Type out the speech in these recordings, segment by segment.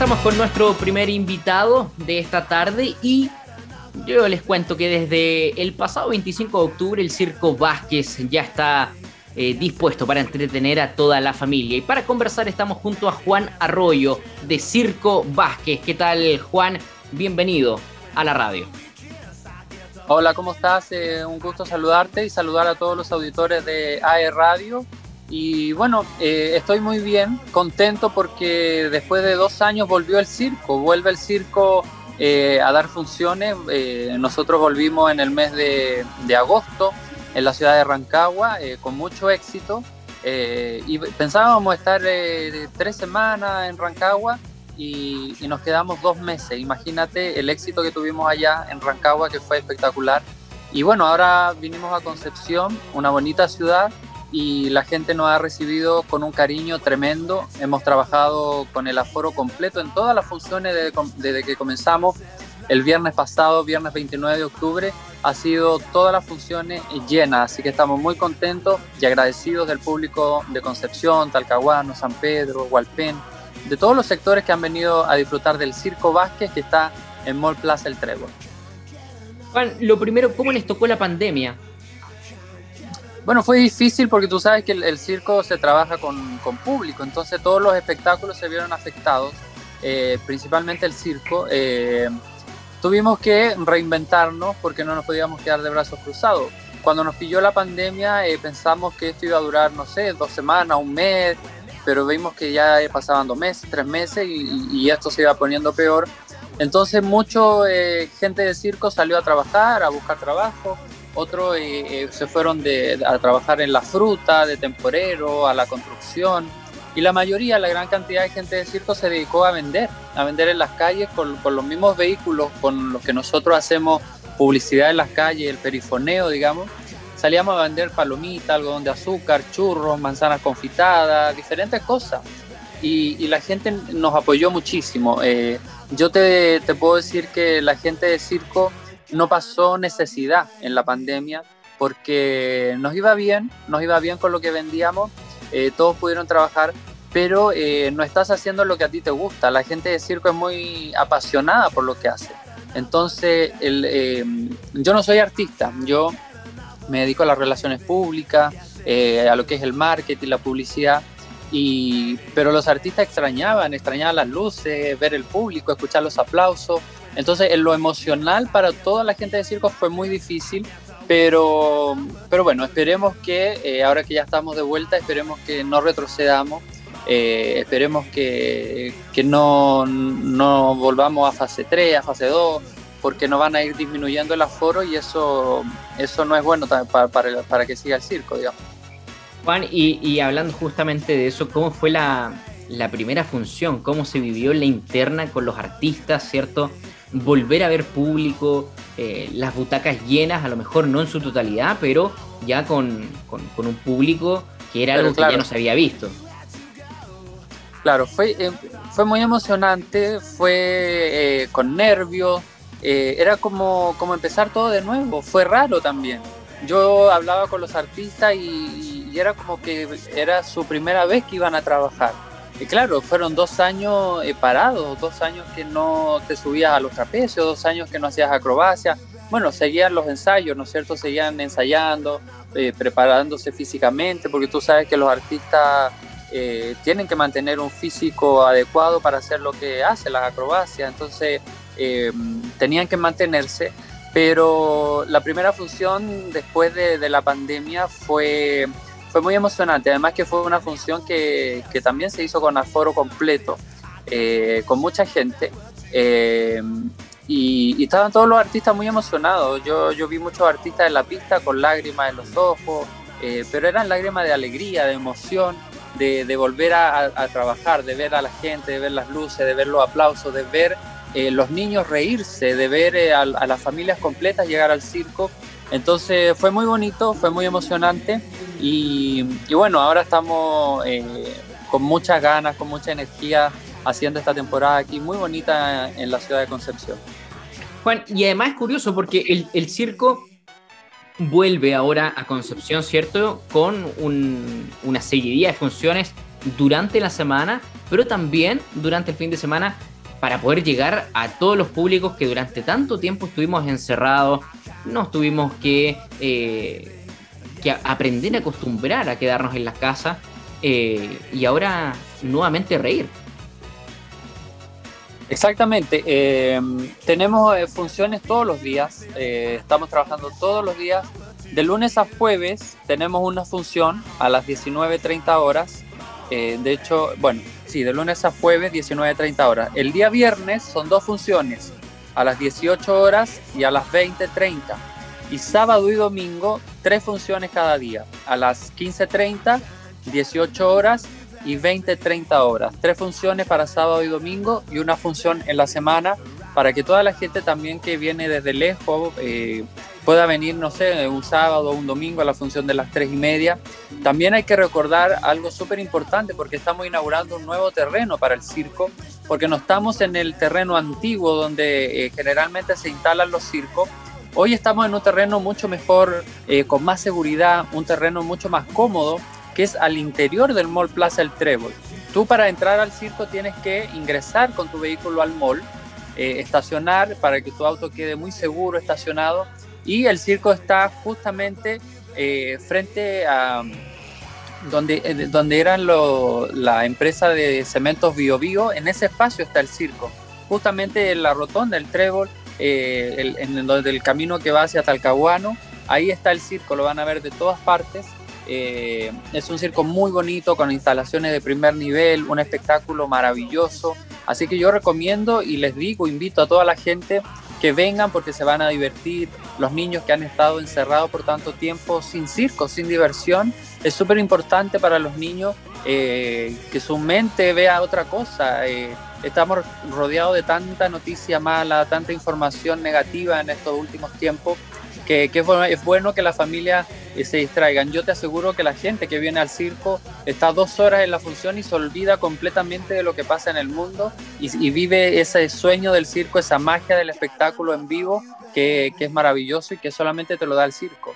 estamos con nuestro primer invitado de esta tarde y yo les cuento que desde el pasado 25 de octubre el Circo Vázquez ya está eh, dispuesto para entretener a toda la familia. Y para conversar estamos junto a Juan Arroyo de Circo Vázquez. ¿Qué tal Juan? Bienvenido a la radio. Hola, ¿cómo estás? Eh, un gusto saludarte y saludar a todos los auditores de AE Radio y bueno, eh, estoy muy bien, contento porque después de dos años volvió el circo, vuelve el circo eh, a dar funciones. Eh, nosotros volvimos en el mes de, agosto en la ciudad de Rancagua con mucho éxito y pensábamos estar tres semanas en Rancagua y, y, nos quedamos dos meses. Imagínate el éxito que tuvimos allá en Rancagua que fue espectacular. Y bueno, ahora vinimos a Concepción, una bonita ciudad y la gente nos ha recibido con un cariño tremendo. Hemos trabajado con el aforo completo en todas las funciones desde, que comenzamos. El viernes pasado, viernes 29 de octubre, ha sido todas las funciones llenas, así que estamos muy contentos y agradecidos del público de Concepción, Talcahuano, San Pedro, Hualpén, de todos los sectores que han venido a disfrutar del Circo Vázquez que está en Mall Plaza El Trébol. Juan, lo primero, ¿cómo les tocó la pandemia? Bueno, fue difícil porque tú sabes que el, circo se trabaja con, con, público, entonces todos los espectáculos se vieron afectados, eh, principalmente el circo. Eh, tuvimos que reinventarnos porque no nos podíamos quedar de brazos cruzados. Cuando nos pilló la pandemia eh, pensamos que esto iba a durar, no sé, dos semanas, un mes, pero vimos que ya pasaban dos meses, tres meses y, esto se iba poniendo peor. Entonces mucha gente de circo salió a trabajar, a buscar trabajo otros eh, eh, se fueron a trabajar en la fruta, de temporero, a la construcción, y la mayoría, la gran cantidad de gente de circo se dedicó a vender, a vender en las calles con, los mismos vehículos con los que nosotros hacemos publicidad en las calles, el perifoneo, digamos. Salíamos a vender palomitas, algodón de azúcar, churros, manzanas confitadas, diferentes cosas. Y, la gente nos apoyó muchísimo. Eh, yo te, te puedo decir que la gente de circo no pasó necesidad en la pandemia porque nos iba bien, nos iba bien con lo que vendíamos, eh, todos pudieron trabajar, pero eh, no estás haciendo lo que a ti te gusta. La gente de circo es muy apasionada por lo que hace. Entonces, eh, yo no soy artista, yo me dedico a las relaciones públicas, a lo que es el marketing, la publicidad, y, pero los artistas extrañaban, extrañaban las luces, ver el público, escuchar los aplausos. Entonces, en lo emocional para toda la gente de circo fue muy difícil, pero, pero bueno, esperemos que eh, ahora que ya estamos de vuelta, esperemos que no retrocedamos, eh, esperemos que, que no, no, volvamos a fase 3, a fase 2, porque nos van a ir disminuyendo el aforo y eso, eso no es bueno para, para, para que siga el circo, digamos. Juan, y, y hablando justamente de eso, ¿cómo fue la, la primera función? ¿Cómo se vivió la interna con los artistas, cierto? Volver a ver público, eh, las butacas llenas, a lo mejor no en su totalidad, pero ya con, un público que era algo que ya no se había visto. Claro, fue, eh, fue muy emocionante, fue eh, con nervios, era como, como empezar todo de nuevo, fue raro también. Yo hablaba con los artistas y era como que era su primera vez que iban a trabajar y claro, fueron dos años eh, parados, dos años que no te subías a los trapecios, dos años que no hacías acrobacia. Bueno, seguían los ensayos, ¿no es cierto? Seguían ensayando, eh, preparándose físicamente, porque tú sabes que los artistas eh, tienen que mantener un físico adecuado para hacer lo que hacen las acrobacias. Entonces, tenían que mantenerse. Pero la primera función después de, de la pandemia fue fue muy emocionante. Además que fue una función que, que también se hizo con aforo completo, eh, con mucha gente. Eh, y, estaban todos los artistas muy emocionados. Yo, yo vi muchos artistas en la pista con lágrimas en los ojos, eh, pero eran lágrimas de alegría, de emoción, de, volver a, trabajar, de ver a la gente, de ver las luces, de ver los aplausos, de ver los niños reírse, de ver a las familias completas llegar al circo. Entonces fue muy bonito, fue muy emocionante y, bueno, ahora estamos eh, con muchas ganas, con mucha energía haciendo esta temporada aquí muy bonita en la ciudad de Concepción. Juan, y además es curioso porque el, circo vuelve ahora a Concepción, ¿cierto? Con un, una seguidilla de funciones durante la semana, pero también durante el fin de semana para poder llegar a todos los públicos que durante tanto tiempo estuvimos encerrados, nos tuvimos que, eh, que aprender a acostumbrar a quedarnos en la casa eh, y ahora nuevamente reír. Exactamente, eh, tenemos funciones todos los días, estamos trabajando todos los días, de lunes a jueves tenemos una función a las 19.30 horas, de hecho, bueno, Sí, de lunes a jueves, 19.30 horas. El día viernes son dos funciones, a las 18 horas y a las 20.30. Y sábado y domingo, tres funciones cada día, a las 15.30, 18 horas y 20.30 horas. Tres funciones para sábado y domingo y una función en la semana para que toda la gente también que viene desde lejos eh, pueda venir, no sé, un sábado o un domingo a la función de las tres y media. También hay que recordar algo súper importante porque estamos inaugurando un nuevo terreno para el circo, porque no estamos en el terreno antiguo donde eh, generalmente se instalan los circos. Hoy estamos en un terreno mucho mejor, eh, con más seguridad, un terreno mucho más cómodo, que es al interior del Mall Plaza El Trébol. Tú para entrar al circo tienes que ingresar con tu vehículo al mall, eh, estacionar para que tu auto quede muy seguro estacionado y el circo está justamente eh, frente a donde, eh, donde eran la empresa de cementos Bio Bio, en ese espacio está el circo, justamente en la rotonda, el trébol, eh, en el, camino que va hacia Talcahuano, ahí está el circo, lo van a ver de todas partes. es un circo muy bonito, con instalaciones de primer nivel, un espectáculo maravilloso. Así que yo recomiendo y les digo, invito a toda la gente que vengan porque se van a divertir. Los niños que han estado encerrados por tanto tiempo sin circo, sin diversión, es súper importante para los niños eh, que su mente vea otra cosa. Eh, estamos rodeados de tanta noticia mala, tanta información negativa en estos últimos tiempos que, es, bueno, que la familia eh, se distraigan. Yo te aseguro que la gente que viene al circo está dos horas en la función y se olvida completamente de lo que pasa en el mundo y, vive ese sueño del circo, esa magia del espectáculo en vivo que, que es maravilloso y que solamente te lo da el circo.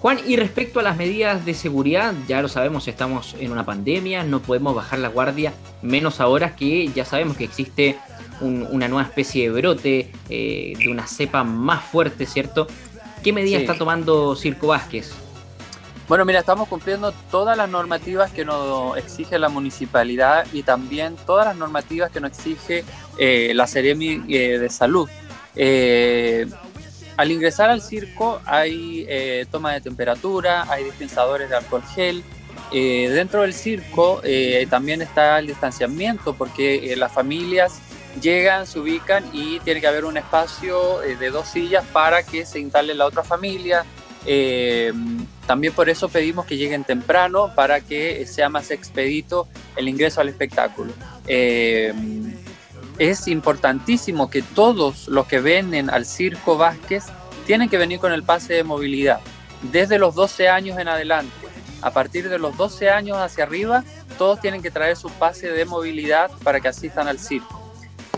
Juan, y respecto a las medidas de seguridad, ya lo sabemos, estamos en una pandemia, no podemos bajar la guardia, menos ahora que ya sabemos que existe una nueva especie de brote, eh, de una cepa más fuerte, ¿cierto? ¿Qué medida está tomando Circo Vázquez? Bueno, mira, estamos cumpliendo todas las normativas que nos exige la municipalidad y también todas las normativas que nos exige eh, la Seremi eh, de Salud. al ingresar al circo hay toma de temperatura, hay dispensadores de alcohol gel. dentro del circo también está el distanciamiento porque las familias llegan, se ubican y tiene que haber un espacio eh, de dos sillas para que se instale la otra familia. Eh, también por eso pedimos que lleguen temprano para que sea más expedito el ingreso al espectáculo. Eh, es importantísimo que todos los que venden al Circo Vázquez tienen que venir con el pase de movilidad, desde los 12 años en adelante. A partir de los 12 años hacia arriba, todos tienen que traer su pase de movilidad para que asistan al circo.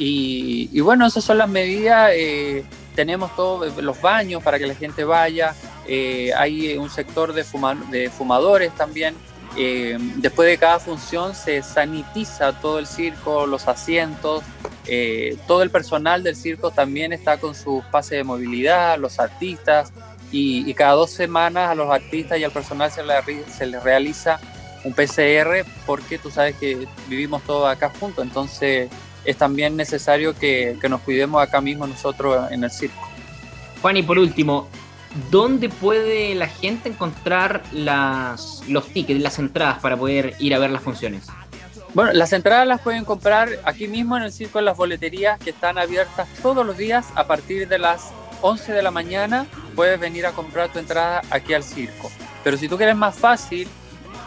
Y, bueno, esas son las medidas. Eh, tenemos todos los baños para que la gente vaya. Eh, hay un sector de, de fumadores también. Eh, después de cada función se sanitiza todo el circo, los asientos. todo el personal del circo también está con su pase de movilidad, los artistas. Y, cada dos semanas a los artistas y al personal se les realiza un PCR porque tú sabes que vivimos todos acá juntos. Entonces es también necesario que, nos cuidemos acá mismo nosotros en el circo. Juan, y por último, ¿dónde puede la gente encontrar las, los tickets, las entradas para poder ir a ver las funciones? Bueno, las entradas las pueden comprar aquí mismo en el circo en las boleterías que están abiertas todos los días a partir de las 11 de la mañana. Puedes venir a comprar tu entrada aquí al circo. Pero si tú quieres más fácil,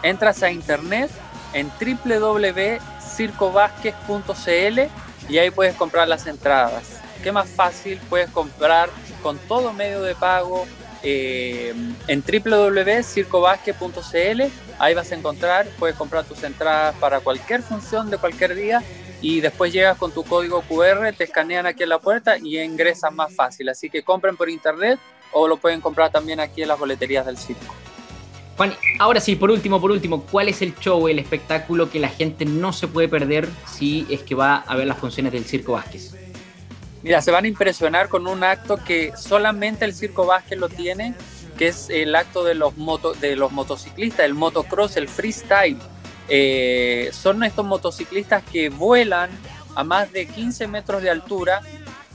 entras a internet en www circovásquez.cl y ahí puedes comprar las entradas. ¿Qué más fácil? Puedes comprar con todo medio de pago eh, en www.circovásquez.cl. Ahí vas a encontrar, puedes comprar tus entradas para cualquier función de cualquier día y después llegas con tu código QR, te escanean aquí en la puerta y ingresas más fácil. Así que compren por internet o lo pueden comprar también aquí en las boleterías del circo. Juan, ahora sí, por último, por último, ¿cuál es el show, el espectáculo que la gente no se puede perder si es que va a ver las funciones del Circo Vázquez? Mira, se van a impresionar con un acto que solamente el Circo Vázquez lo tiene, que es el acto de los, moto, de los motociclistas, el motocross, el freestyle. Eh, son estos motociclistas que vuelan a más de 15 metros de altura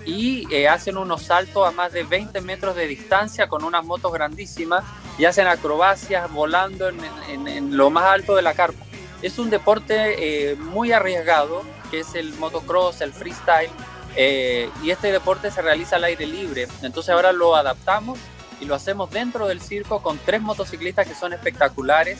y eh, hacen unos saltos a más de 20 metros de distancia con unas motos grandísimas y hacen acrobacias volando en, lo más alto de la carpa. Es un deporte eh, muy arriesgado, que es el motocross, el freestyle, eh, y este deporte se realiza al aire libre. Entonces ahora lo adaptamos y lo hacemos dentro del circo con tres motociclistas que son espectaculares.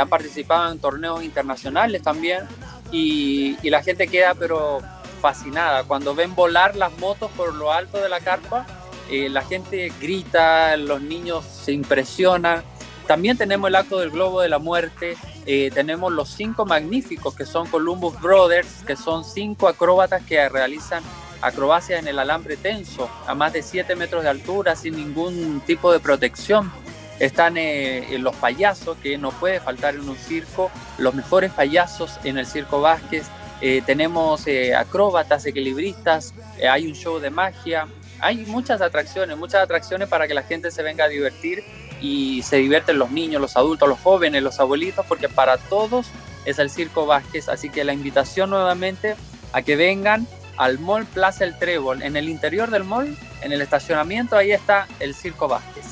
han participado en torneos internacionales también y, y la gente queda pero fascinada. Cuando ven volar las motos por lo alto de la carpa, eh, la gente grita, los niños se impresionan. También tenemos el acto del globo de la muerte, eh, tenemos los cinco magníficos que son Columbus Brothers, que son cinco acróbatas que realizan acrobacias en el alambre tenso a más de 7 metros de altura sin ningún tipo de protección. Están eh, los payasos, que no puede faltar en un circo, los mejores payasos en el Circo Vázquez, eh, tenemos acróbatas, equilibristas, hay un show de magia, hay muchas atracciones, muchas atracciones para que la gente se venga a divertir y se divierten los niños, los adultos, los jóvenes, los abuelitos, porque para todos es el Circo Vázquez. Así que la invitación nuevamente a que vengan al Mall Plaza El Trébol. En el interior del mall, en el estacionamiento, ahí está el Circo Vázquez.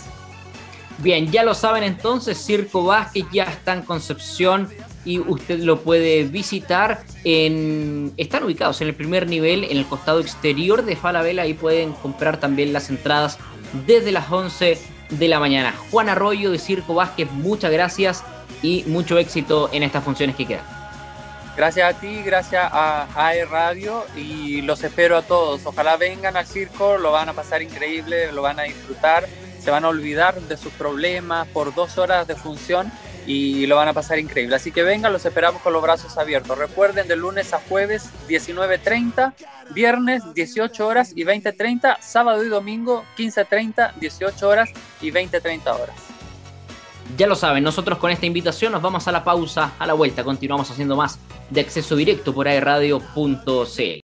Bien, ya lo saben entonces, Circo Vázquez ya está en Concepción y usted lo puede visitar. En, están ubicados en el primer nivel, en el costado exterior de Falabella. Ahí pueden comprar también las entradas desde las 11 de la mañana. Juan Arroyo de Circo Vázquez, muchas gracias y mucho éxito en estas funciones que quedan. Gracias a ti, gracias a AE Radio y los espero a todos. Ojalá vengan al circo, lo van a pasar increíble, lo van a disfrutar, se van a olvidar de sus problemas por dos horas de función y lo van a pasar increíble. Así que vengan, los esperamos con los brazos abiertos. Recuerden, de lunes a jueves 19.30, viernes 18 horas y 20.30, sábado y domingo 15.30, 18 horas y 20.30 horas. Ya lo saben, nosotros con esta invitación nos vamos a la pausa, a la vuelta, continuamos haciendo más de acceso directo por airradio.cl.